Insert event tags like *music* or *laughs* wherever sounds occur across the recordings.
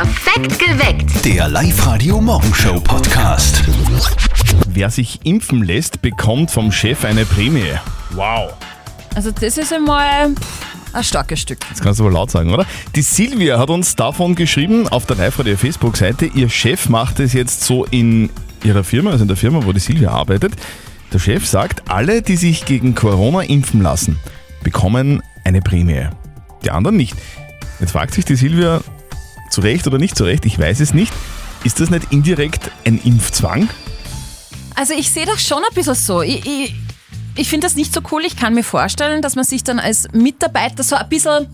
Perfekt geweckt. Der Live-Radio Morgenshow Podcast. Wer sich impfen lässt, bekommt vom Chef eine Prämie. Wow. Also das ist einmal ein starkes Stück. Das kannst du wohl laut sagen, oder? Die Silvia hat uns davon geschrieben auf der Live-Radio Facebook-Seite. Ihr Chef macht es jetzt so in ihrer Firma, also in der Firma, wo die Silvia arbeitet. Der Chef sagt, alle, die sich gegen Corona impfen lassen, bekommen eine Prämie. Die anderen nicht. Jetzt fragt sich die Silvia, zu Recht oder nicht zu Recht, ich weiß es nicht. Ist das nicht indirekt ein Impfzwang? Also ich sehe das schon ein bisschen so. Ich, ich, ich finde das nicht so cool. Ich kann mir vorstellen, dass man sich dann als Mitarbeiter so ein bisschen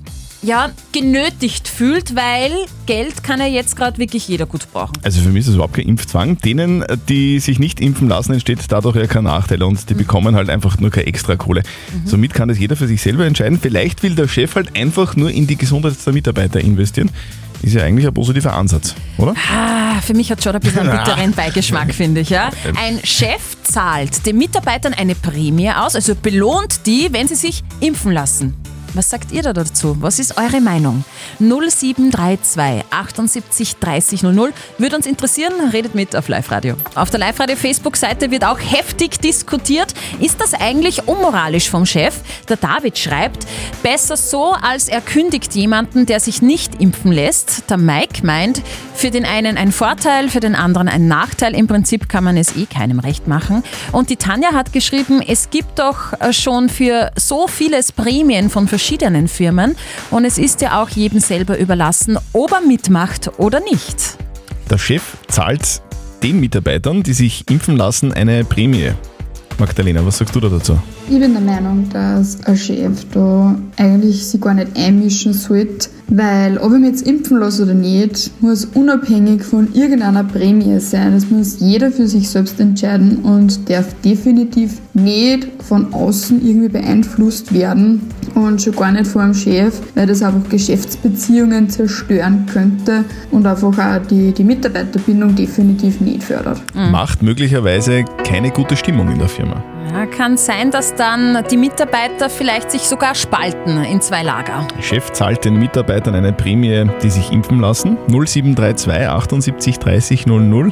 ja, genötigt fühlt, weil Geld kann ja jetzt gerade wirklich jeder gut brauchen. Also für mich ist das überhaupt kein Impfzwang. Denen, die sich nicht impfen lassen, entsteht dadurch ja kein Nachteil und die bekommen halt einfach nur keine extra Kohle. Somit kann das jeder für sich selber entscheiden. Vielleicht will der Chef halt einfach nur in die Gesundheit der Mitarbeiter investieren. Ist ja eigentlich ein positiver Ansatz, oder? Ah, für mich hat schon ein bisschen einen *laughs* bitteren Beigeschmack, finde ich. Ja? Ein Chef zahlt den Mitarbeitern eine Prämie aus, also belohnt die, wenn sie sich impfen lassen. Was sagt ihr da dazu? Was ist eure Meinung? 0732 78 30 00. Würde uns interessieren, redet mit auf Live-Radio. Auf der Live-Radio-Facebook-Seite wird auch heftig diskutiert. Ist das eigentlich unmoralisch vom Chef? Der David schreibt, besser so, als er kündigt jemanden, der sich nicht impfen lässt. Der Mike meint, für den einen ein Vorteil, für den anderen ein Nachteil. Im Prinzip kann man es eh keinem recht machen. Und die Tanja hat geschrieben, es gibt doch äh, schon für so vieles Prämien von verschiedenen Firmen und es ist ja auch jedem selber überlassen, ob er mitmacht oder nicht. Der Chef zahlt den Mitarbeitern, die sich impfen lassen, eine Prämie. Magdalena, was sagst du da dazu? Ich bin der Meinung, dass ein Chef da eigentlich sich gar nicht einmischen sollte, weil ob ich mich jetzt impfen lasse oder nicht, muss unabhängig von irgendeiner Prämie sein. Das muss jeder für sich selbst entscheiden und darf definitiv nicht von außen irgendwie beeinflusst werden und schon gar nicht vor dem Chef, weil das einfach Geschäftsbeziehungen zerstören könnte und einfach auch die, die Mitarbeiterbindung definitiv nicht fördert. Macht möglicherweise keine gute Stimmung in der Firma. Ja, kann sein, dass dann die Mitarbeiter vielleicht sich sogar spalten in zwei Lager. Der Chef zahlt den Mitarbeitern eine Prämie, die sich impfen lassen. 0732 78 30 00.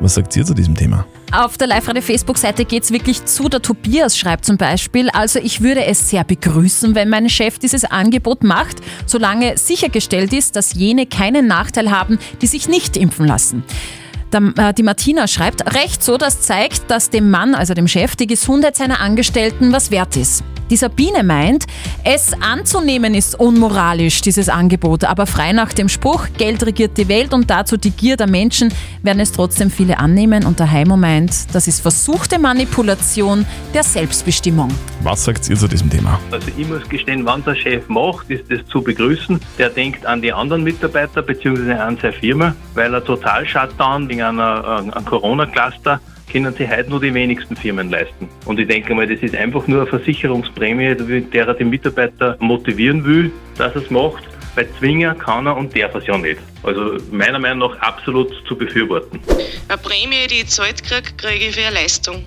Was sagt ihr zu diesem Thema? Auf der Live-Radio-Facebook-Seite geht es wirklich zu. Der Tobias schreibt zum Beispiel, also ich würde es sehr begrüßen, wenn mein Chef dieses Angebot macht, solange sichergestellt ist, dass jene keinen Nachteil haben, die sich nicht impfen lassen. Äh, die Martina schreibt, recht so, das zeigt, dass dem Mann, also dem Chef, die Gesundheit seiner Angestellten was wert ist. Die Sabine meint, es anzunehmen ist unmoralisch, dieses Angebot, aber frei nach dem Spruch, Geld regiert die Welt und dazu die Gier der Menschen, werden es trotzdem viele annehmen und der Heimo meint, das ist versuchte Manipulation der Selbstbestimmung. Was sagt ihr zu diesem Thema? Also ich muss gestehen, wenn der Chef macht, ist das zu begrüßen. Der denkt an die anderen Mitarbeiter bzw. an seine Firma, weil er total Shutdown wegen einer, äh, einem Corona-Cluster können sich heute nur die wenigsten Firmen leisten. Und ich denke mal, das ist einfach nur eine Versicherungsprämie, mit der er den Mitarbeiter motivieren will, dass er es macht. Weil zwingen kann er und darf es ja nicht. Also meiner Meinung nach absolut zu befürworten. Eine Prämie, die ich gezahlt kriege, kriege ich für eine Leistung.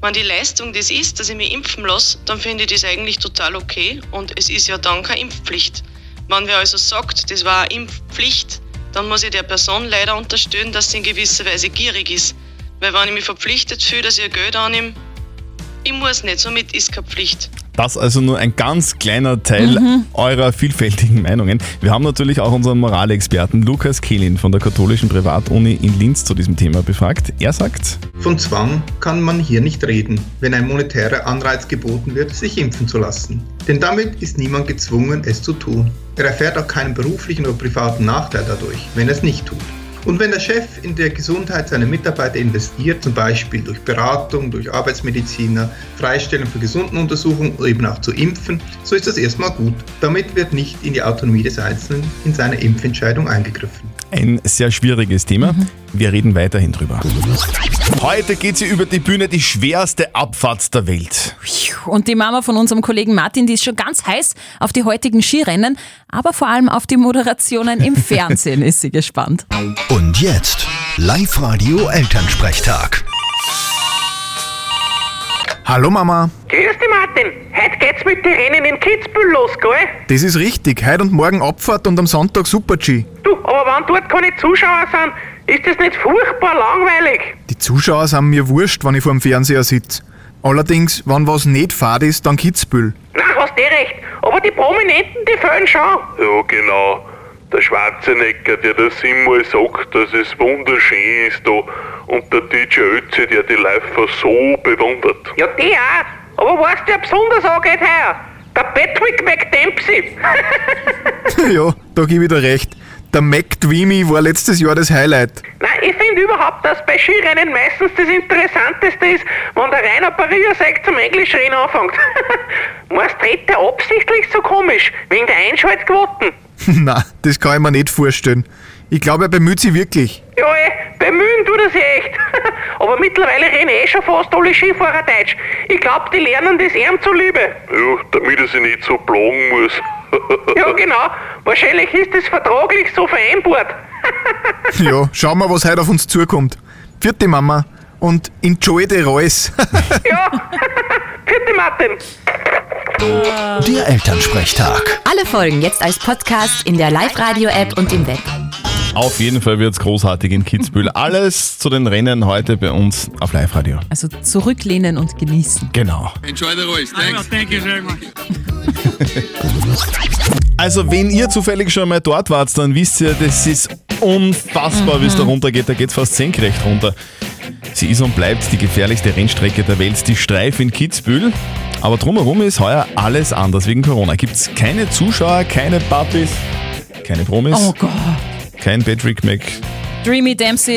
Wenn die Leistung das ist, dass ich mich impfen lasse, dann finde ich das eigentlich total okay und es ist ja dann keine Impfpflicht. Wenn wer also sagt, das war eine Impfpflicht, dann muss ich der Person leider unterstellen, dass sie in gewisser Weise gierig ist. Weil wenn ich mich verpflichtet fühle, dass ich ihr Geld annehme, ich muss nicht, somit ist keine Pflicht. Das also nur ein ganz kleiner Teil eurer vielfältigen Meinungen. Wir haben natürlich auch unseren Moralexperten Lukas Kehlin von der katholischen Privatuni in Linz zu diesem Thema befragt. Er sagt, Von Zwang kann man hier nicht reden, wenn ein monetärer Anreiz geboten wird, sich impfen zu lassen. Denn damit ist niemand gezwungen, es zu tun. Er erfährt auch keinen beruflichen oder privaten Nachteil dadurch, wenn er es nicht tut. Und wenn der Chef in der Gesundheit seiner Mitarbeiter investiert, zum Beispiel durch Beratung, durch Arbeitsmediziner, Freistellung für Gesundenuntersuchungen oder eben auch zu impfen, so ist das erstmal gut. Damit wird nicht in die Autonomie des Einzelnen in seiner Impfentscheidung eingegriffen. Ein sehr schwieriges Thema. Wir reden weiterhin drüber. Heute geht sie über die Bühne, die schwerste Abfahrt der Welt. Und die Mama von unserem Kollegen Martin, die ist schon ganz heiß auf die heutigen Skirennen, aber vor allem auf die Moderationen im *laughs* Fernsehen ist sie gespannt. Und jetzt Live-Radio Elternsprechtag. Hallo Mama. Grüß dich, Martin. Heute geht's mit den Rennen in Kitzbühel los, gell? Das ist richtig. Heute und morgen Abfahrt und am Sonntag Super-G. Du, aber wenn dort keine Zuschauer sind, ist das nicht furchtbar langweilig? Die Zuschauer sind mir wurscht, wenn ich vor dem Fernseher sitze. Allerdings, wenn was nicht fad ist, dann Kitzbühel. Na, hast eh recht. Aber die Prominenten, die fehlen schon. Ja, genau. Der Schwarzenegger, der das siebenmal sagt, dass es wunderschön ist da. Und der DJ Ötzi, der die Läufer so bewundert. Ja, die auch. Aber weißt du, wer besonders angeht heuer? Der Patrick McDempsey. *laughs* *laughs* ja, da gebe ich dir recht. Der Mac Dreamy war letztes Jahr das Highlight. Nein, ich finde überhaupt, dass bei Skirennen meistens das Interessanteste ist, wenn der Rainer Pariasek zum Englischreden anfängt. *laughs* Du, redet der absichtlich so komisch, wegen der Einschaltquoten? Na, das kann ich mir nicht vorstellen. Ich glaube, er bemüht sich wirklich. Ja, eh, bemühen tut sich echt. *laughs* Aber mittlerweile reden eh schon fast alle Skifahrer Deutsch. Ich glaube, die lernen das ihm zuliebe. Ja, damit er sich nicht so plagen muss. *laughs* Ja, genau. Wahrscheinlich ist das vertraglich so vereinbart. *laughs* ja, schauen wir, was heute auf uns zukommt. Vierte Mama und enjoy the Reus. ja, vierte Martin. Der Elternsprechtag. Alle Folgen jetzt als Podcast in der Live-Radio-App und im Web. Auf jeden Fall wird's großartig in Kitzbühel. *laughs* Alles zu den Rennen heute bei uns auf Live-Radio. Also zurücklehnen und genießen. Genau. Enjoy the Royce. Thanks. Thank you very much. *laughs* Also, wenn ihr zufällig schon mal dort wart, dann wisst ihr, das ist unfassbar, wie es da runtergeht. Da geht's fast senkrecht runter. Sie ist und bleibt die gefährlichste Rennstrecke der Welt, die Streif in Kitzbühel. Aber drumherum ist heuer alles anders wegen Corona. Gibt's keine Zuschauer, keine Puppies, keine Promis, Oh Gott. Kein Patrick Mc Dreamy Dempsey,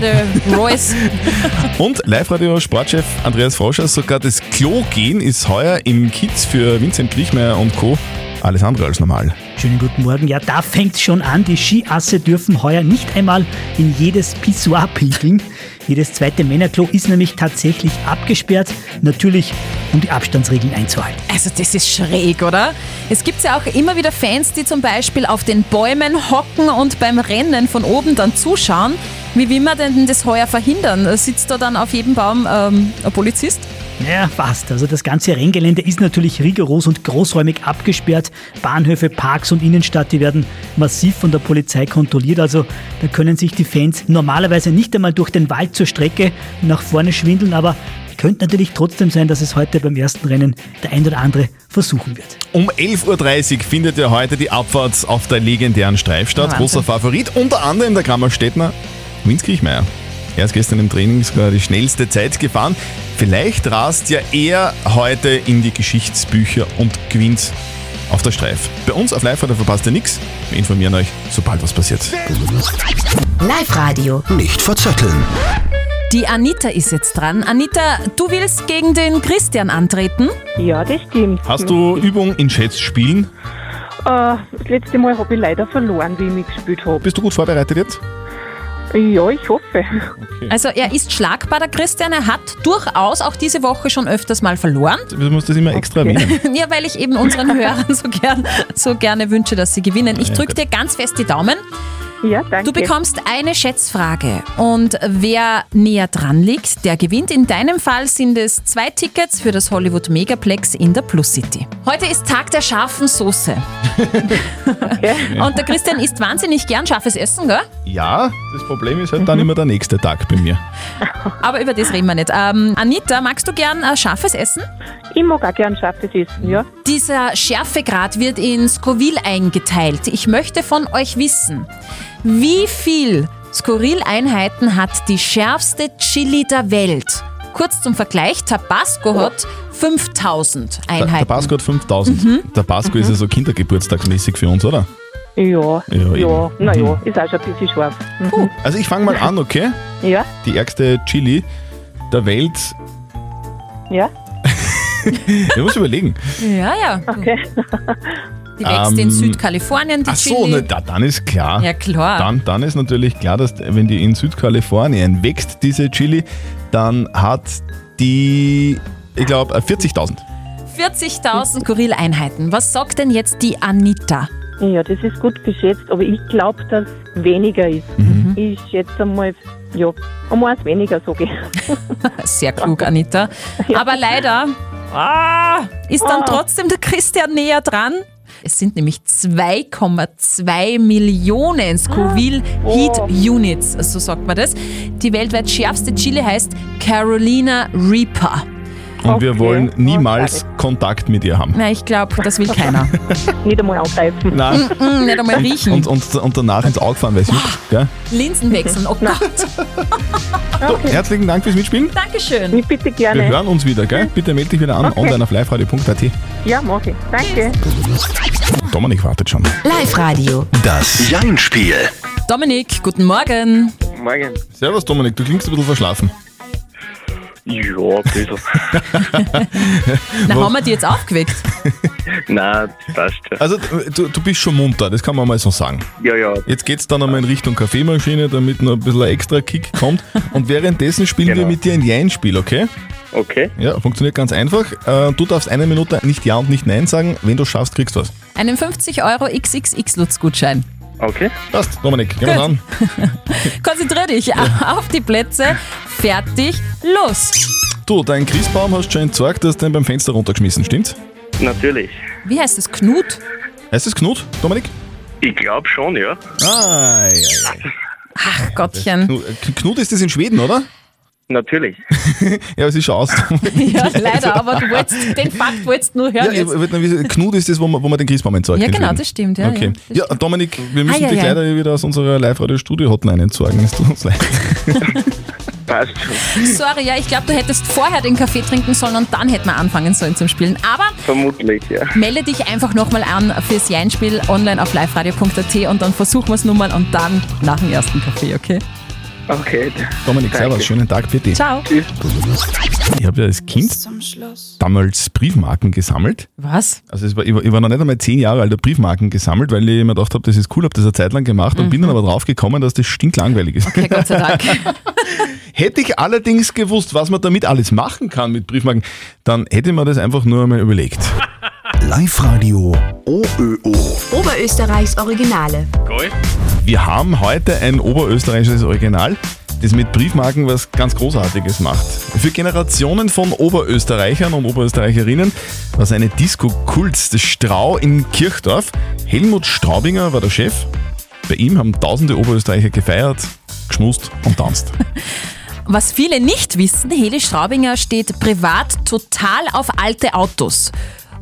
the Royce. *laughs* und Live-Radio-Sportchef Andreas Froscher. Sogar das Klo-Gehen ist heuer im Kiez für Vincent Griechmeier und Co. alles andere als normal. Schönen guten Morgen. Ja, da fängt's schon an. Die Skiasse dürfen heuer nicht einmal in jedes Pissoir pinkeln. Jedes zweite Männerklo ist nämlich tatsächlich abgesperrt. Natürlich, um die Abstandsregeln einzuhalten. Also das ist schräg, oder? Es gibt ja auch immer wieder Fans, die zum Beispiel auf den Bäumen hocken und beim Rennen von oben dann zuschauen. Wie will man denn das heuer verhindern? Sitzt da dann auf jedem Baum ähm, ein Polizist? Ja, fast. Also das ganze Renngelände ist natürlich rigoros und großräumig abgesperrt. Bahnhöfe, Parks und Innenstadt, die werden massiv von der Polizei kontrolliert. Also da können sich die Fans normalerweise nicht einmal durch den Wald zur Strecke nach vorne schwindeln, aber könnte natürlich trotzdem sein, dass es heute beim ersten Rennen der ein oder andere versuchen wird. Um 11.30 Uhr findet ja heute die Abfahrt auf der legendären Streif statt. Wahnsinn. Großer Favorit, unter anderem der Grammerstädtner Vince Kriechmeier. Er ist gestern im Training sogar die schnellste Zeit gefahren. Vielleicht rast ja er heute in die Geschichtsbücher und gewinnt auf der Streif. Bei uns auf live da verpasst ihr nichts. Wir informieren euch, sobald was passiert. Live-Radio. Nicht verzetteln. Die Anita ist jetzt dran. Anita, du willst gegen den Christian antreten? Ja, das stimmt. Hast du Übung in Schätzspielen? Äh, das letzte Mal habe ich leider verloren, wie ich mitgespielt habe. Bist du gut vorbereitet jetzt? Ja, ich hoffe. Also er ist schlagbar, der Christian. Er hat durchaus auch diese Woche schon öfters mal verloren. Du musst das immer extra erwähnen. *laughs* Ja, weil ich eben unseren *laughs* Hörern so, gern, so gerne wünsche, dass sie gewinnen. Ich drücke dir ganz fest die Daumen. Ja, danke. Du bekommst eine Schätzfrage und wer näher dran liegt, der gewinnt. In deinem Fall sind es zwei Tickets für das Hollywood Megaplex in der Plus City. Heute ist Tag der scharfen Soße. *laughs* Und der Christian isst wahnsinnig gern scharfes Essen, gell? Ja, das Problem ist halt dann immer der nächste Tag bei mir. Aber über das reden wir nicht. Ähm, Anita, magst du gern äh, scharfes Essen? Ich mag auch gern scharfes Essen, ja. Dieser Schärfegrad wird in Scoville eingeteilt. Ich möchte von euch wissen, wie viel Scoville-Einheiten hat die schärfste Chili der Welt? Kurz zum Vergleich, Tabasco hat 5000 Der Einheiten. Tabasco hat 5000. Mhm. Tabasco ist ja so kindergeburtstagsmäßig für uns, oder? Ja, Ja, ja, naja, ist auch schon ein bisschen scharf. Mhm. Also ich fange mal an, okay? Ja, Die ärgste Chili der Welt. ja, *laughs* Ich muss überlegen. Ja, ja. okay. Die wächst in Ähm, Südkalifornien, die Ach so, Chili. ne, da, dann ist klar. Ja, klar. Dann, dann ist natürlich klar, dass wenn die in Südkalifornien wächst, diese Chili, dann hat die, ich glaube, 40.000. 40.000 Skurril-Einheiten. Was sagt denn jetzt die Anita? Ja, das ist gut geschätzt, aber ich glaube, dass weniger ist. Mhm. Ich schätze mal, ja, um eins weniger, sage ich. *laughs* Sehr klug, Anita. *laughs* Aber leider ah, ist dann trotzdem der Christian näher dran. Es sind nämlich 2,2 Millionen Scoville Heat Units, so sagt man das. Die weltweit schärfste Chili heißt Carolina Reaper. Und wir wollen niemals Kontakt mit ihr haben. Na, ich glaube, das will keiner. *laughs* Nicht einmal angreifen. Nein. Mm, mm, nicht einmal riechen. Und, und, und danach ins Auge fahren, weil es juckt. Gell? Linsen wechseln, oh Gott. So, herzlichen Dank fürs Mitspielen. Dankeschön. Ich bitte Wir gerne. hören uns wieder, gell? Bitte melde dich wieder an, Okay. online auf liveradio.at. Ja, mach ich. Danke. Dominik wartet schon. Live-Radio. Das Jein-Spiel. Dominik, guten Morgen. Morgen. Servus Dominik, du klingst ein bisschen verschlafen. Ja, ein bisschen. *laughs* Na, haben wir die jetzt aufgeweckt? Nein, passt schon. Also du, du bist schon munter, das kann man mal so sagen. Ja, ja. Jetzt geht's dann einmal in Richtung Kaffeemaschine, damit noch ein bisschen ein extra Kick kommt. Und währenddessen spielen wir Genau. mit dir ein Jein-Spiel, okay? Okay. Ja, funktioniert ganz einfach. Äh, Du darfst eine Minute nicht Ja und nicht Nein sagen. Wenn du schaffst, kriegst du was. Einen 50 Euro XXX-Lutz-Gutschein. Okay. Passt, Dominik, gehen wir an. *laughs* Konzentrier dich auf die Plätze. Fertig, los. Du, deinen Christbaum hast du schon entsorgt, hast du den beim Fenster runtergeschmissen, stimmt's? Natürlich. Wie heißt es? Knut? Heißt es Knut, Dominik? Ich glaube schon, ja. Ah, ja, ja. Ach Gottchen. Knut, äh, Knut ist das in Schweden, oder? Natürlich. *laughs* Ja, es ist schon aus. *laughs* Ja, leider, aber du wolltest, den Fakt wolltest du nur hören Ja, jetzt. wollte nur wissen, Knut ist das, wo man, wo man den Christbaum entsorgt. Ja, genau, das stimmt, ja, Okay. ja, Ja, Dominik, wir müssen Ei, dich ei, ei. leider wieder aus unserer Live-Radio-Studio-Hotline entsorgen. Es tut uns leid. *laughs* Passt schon. Sorry, ja, ich glaube, du hättest vorher den Kaffee trinken sollen und dann hätten wir anfangen sollen zum Spielen. Aber Vermutlich, ja. melde dich einfach nochmal an fürs Jeinspiel online auf liveradio.at und dann versuchen wir es nun mal und dann nach dem ersten Kaffee, okay? Okay. Dominik, Danke. servus, schönen Tag für dich. Ciao. Ich habe ja als Kind damals Briefmarken gesammelt. Was? Also es war, ich, war, ich war noch nicht einmal zehn Jahre alt, habe Briefmarken gesammelt, weil ich mir gedacht habe, das ist cool, habe das eine Zeit lang gemacht und bin dann aber drauf gekommen, dass das stinklangweilig ist. Mhm. Okay, Gott sei Dank. *laughs* Hätte ich allerdings gewusst, was man damit alles machen kann mit Briefmarken, dann hätte ich mir das einfach nur einmal überlegt. Live-Radio OÖO. Oberösterreichs Originale. Geil. Wir haben heute ein oberösterreichisches Original, das mit Briefmarken was ganz Großartiges macht. Für Generationen von Oberösterreichern und Oberösterreicherinnen war es eine Disco-Kult, das Strau in Kirchdorf. Helmut Straubinger war der Chef. Bei ihm haben tausende Oberösterreicher gefeiert, geschmust und tanzt. *laughs* Was viele nicht wissen, Heli Straubinger steht privat total auf alte Autos.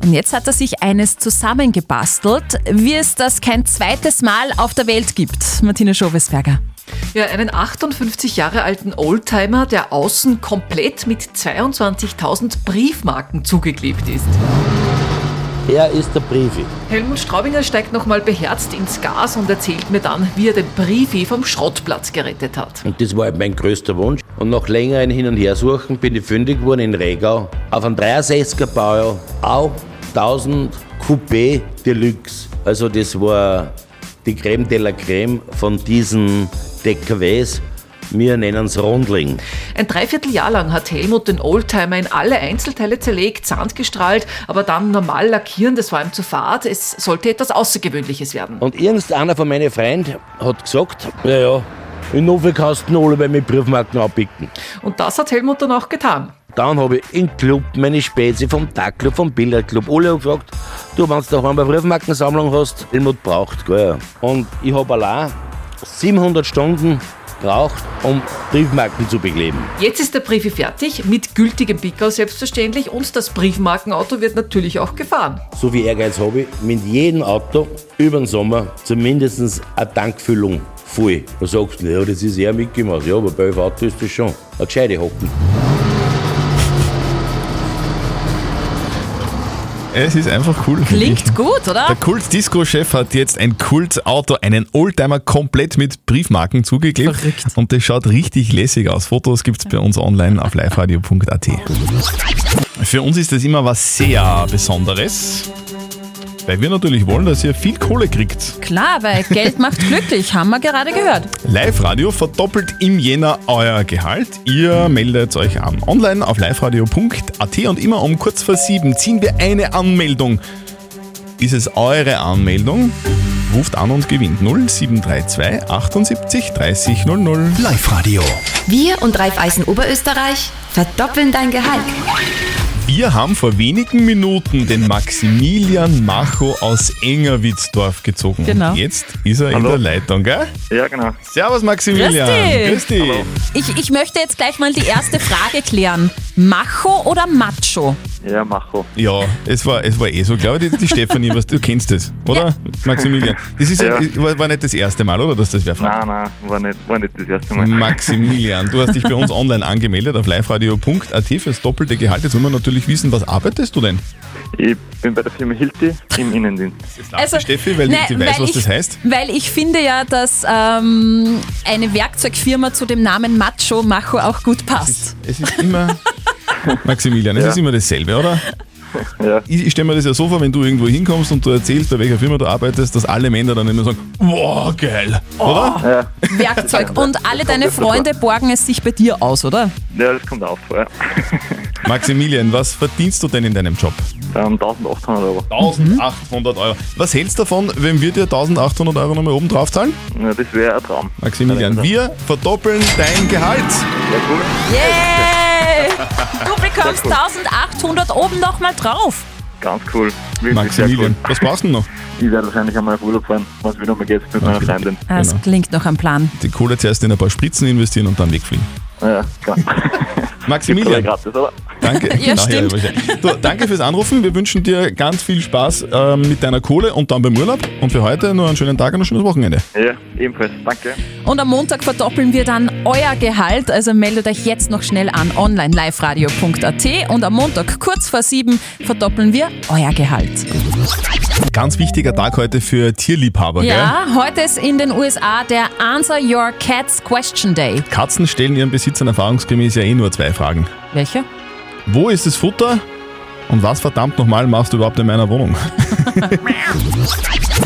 Und jetzt hat er sich eines zusammengebastelt, wie es das kein zweites Mal auf der Welt gibt. Martina Schobesberger. Ja, einen 58 Jahre alten Oldtimer, der außen komplett mit 22.000 Briefmarken zugeklebt ist. Er ist der Briefi. Helmut Straubinger steigt nochmal beherzt ins Gas und erzählt mir dann, wie er den Briefi vom Schrottplatz gerettet hat. Und das war halt mein größter Wunsch. Und nach längerem Hin- und Hersuchen bin ich fündig geworden in Regau auf einem 63er Baujahr, auch 1000 Coupé Deluxe. Also das war die Creme de la Creme von diesen DKWs. Wir nennen es Rundling. Ein Dreivierteljahr lang hat Helmut den Oldtimer in alle Einzelteile zerlegt, Sand gestrahlt, aber dann normal lackieren, das war ihm zu fad. Es sollte etwas Außergewöhnliches werden. Und irgendeiner von meinen Freunden hat gesagt, ja, ja, in Nofel kannst du alle bei mir Briefmarken abpicken. Und das hat Helmut dann auch getan. Dann habe ich im Club meine Spezi vom Tagclub, vom Billardclub, alle gefragt, du, wenn du daheim eine Briefmarkensammlung hast, Helmut braucht, gell. Und ich habe allein 700 Stunden braucht, um Briefmarken zu bekleben. Jetzt ist der Briefi fertig, mit gültigem Pickel selbstverständlich und das Briefmarkenauto wird natürlich auch gefahren. So viel Ehrgeiz habe ich, mit jedem Auto über den Sommer zumindest eine Tankfüllung voll. Da sagst du, ja, das ist eher mitgemacht. Ja, aber bei elf Auto ist das schon. Eine gescheite Hocken. Es ist einfach cool. Klingt gut, oder? Der Kult-Disco-Chef hat jetzt ein Kultauto, einen Oldtimer komplett mit Briefmarken zugeklebt. Und das schaut richtig lässig aus. Fotos gibt es bei uns online auf liveradio.at. Für uns ist das immer was sehr Besonderes, weil wir natürlich wollen, dass ihr viel Kohle kriegt. Klar, weil Geld macht glücklich, haben wir gerade gehört. Live-Radio verdoppelt im Jänner euer Gehalt. Ihr meldet euch an. Online auf liveradio.at und immer um kurz vor sieben ziehen wir eine Anmeldung. Ist es eure Anmeldung, ruft an und gewinnt 0732 78 30 00. Live-Radio. Wir und Raiffeisen Oberösterreich verdoppeln dein Gehalt. Wir haben vor wenigen Minuten den Maximilian Macho aus Engerwitzdorf gezogen. Genau. Und jetzt ist er in Hallo. der Leitung, gell? Ja, genau. Servus Maximilian. Grüß dich. dich. Ich, ich möchte jetzt gleich mal die erste Frage klären. Macho oder Macho? Ja, Macho. Ja, es war, es war eh so, glaube ich, die, die Stefanie, was, du kennst das, oder? Maximilian. Das ist ja. Ja. war, war nicht das erste Mal, oder? Dass das wer fragt? Nein, nein, war nicht, war nicht das erste Mal. Maximilian, du hast dich bei uns *laughs* online angemeldet auf liveradio.at fürs doppelte Gehalt. Jetzt wollen wir natürlich wissen, was arbeitest du denn? Ich bin bei der Firma Hilti im Innendienst. Also, Steffi, weil ne, sie weiß, was ich, das heißt. Weil ich finde ja, dass ähm, eine Werkzeugfirma zu dem Namen Macho Macho auch gut passt. Es ist immer. *laughs* Maximilian, es Ja. ist immer dasselbe, oder? Ja. Ich, ich stelle mir das ja so vor, wenn du irgendwo hinkommst und du erzählst, bei welcher Firma du arbeitest, dass alle Männer dann immer sagen, wow, geil, oder? Ja. Werkzeug. Und alle deine Freunde borgen es sich bei dir aus, oder? ja, das kommt auch vor. Ja. *laughs* Maximilian, was verdienst du denn in deinem Job? Ähm, 1800 Euro. 1800 Euro. Was hältst du davon, wenn wir dir 1800 Euro nochmal oben drauf zahlen? Ja, das wäre ein Traum. Maximilian, wir verdoppeln dein Gehalt. Ja, cool. Yay! Du bekommst 1800 oben nochmal drauf. Ganz cool. Wirklich Maximilian, sehr was brauchst du noch? cool. Ich werde wahrscheinlich einmal auf Urlaub fahren, wenn es wieder mal geht mit meiner Freundin. Das Genau. klingt nach einem Plan. Die Kohle zuerst in ein paar Spritzen investieren und dann wegfliegen. Ja, klar. *laughs* Maximilian, Gratis, danke. *laughs* Ja, stimmt. du, danke fürs Anrufen. Wir wünschen dir ganz viel Spaß ähm, mit deiner Kohle und dann beim Urlaub. Und für heute nur einen schönen Tag und ein schönes Wochenende. Ja, ebenfalls. Danke. Und am Montag verdoppeln wir dann euer Gehalt. Also meldet euch jetzt noch schnell an online liveradio.at und am Montag kurz vor sieben verdoppeln wir euer Gehalt. Ganz wichtiger Tag heute für Tierliebhaber, Ja, heute ist in den USA der Answer Your Cat's Question Day. gell? Katzen stellen ihren Besitzern erfahrungsgemäß ja eh nur zwei Fragen. Welche? Wo ist das Futter? Und was verdammt nochmal machst du überhaupt in meiner Wohnung? *laughs*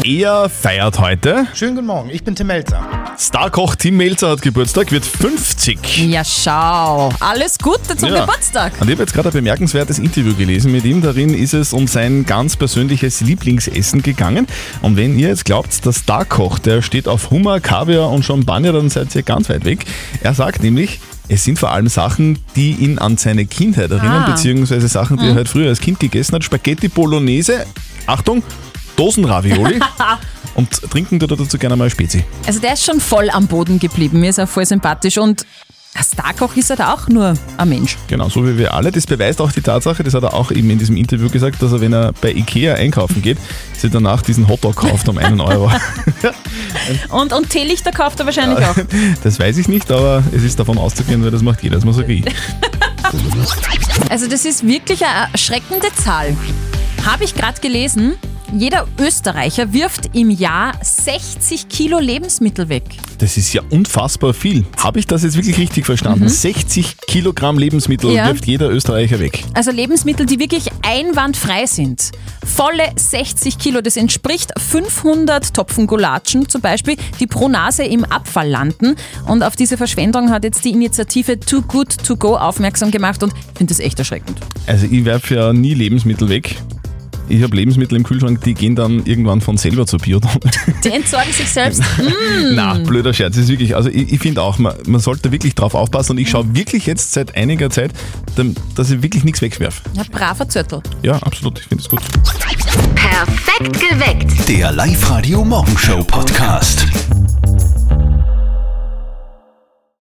er feiert heute. Schönen guten Morgen, ich bin Tim Melzer. Starkoch Tim Melzer hat Geburtstag, wird 50. Ja, schau. Alles Gute zum Ja. Geburtstag. Und ich habe jetzt gerade ein bemerkenswertes Interview gelesen mit ihm. Darin ist es um sein ganz persönliches Lieblingsessen gegangen. Und wenn ihr jetzt glaubt, der Starkoch, der steht auf Hummer, Kaviar und Champagner, dann seid ihr ganz weit weg. Er sagt nämlich, es sind vor allem Sachen, die ihn an seine Kindheit erinnern, Ah. beziehungsweise Sachen, die er halt früher als Kind gegessen hat. Spaghetti Bolognese, Achtung, Dosenravioli *laughs* und trinken tut er dazu gerne mal Spezi. Also der ist schon voll am Boden geblieben. Mir ist er voll sympathisch und Starkoch ist halt auch nur ein Mensch. Genau, so wie wir alle. Das beweist auch die Tatsache, das hat er auch eben in diesem Interview gesagt, dass er, wenn er bei Ikea einkaufen geht, sich danach diesen Hotdog kauft um einen Euro. *laughs* Und, und Teelichter kauft er wahrscheinlich auch. *laughs* Das weiß ich nicht, aber es ist davon auszugehen, weil das macht jeder, das muss ich. *laughs* Also das ist wirklich eine erschreckende Zahl. Habe ich gerade gelesen. Jeder Österreicher wirft im Jahr 60 Kilo Lebensmittel weg. Das ist ja unfassbar viel. Habe ich das jetzt wirklich richtig verstanden? 60 Kilogramm Lebensmittel Mhm. Ja. wirft jeder Österreicher weg. Also Lebensmittel, die wirklich einwandfrei sind. Volle 60 Kilo, das entspricht 500 Topfen Gulatschen zum Beispiel, die pro Nase im Abfall landen. Und auf diese Verschwendung hat jetzt die Initiative Too Good To Go aufmerksam gemacht und ich finde das echt erschreckend. Also ich werfe ja nie Lebensmittel weg. Ich habe Lebensmittel im Kühlschrank, die gehen dann irgendwann von selber zur Biotonne. *laughs* Die entsorgen sich selbst. *laughs* Mm. Na, blöder Scherz. Ist wirklich, also ich, ich finde auch, man, man sollte wirklich drauf aufpassen und ich schaue wirklich jetzt seit einiger Zeit, dass ich wirklich nichts wegwerfe. Ja, braver Zürtel. Ja, absolut, ich finde es gut. Perfekt geweckt. Der Live-Radio Morgenshow Podcast.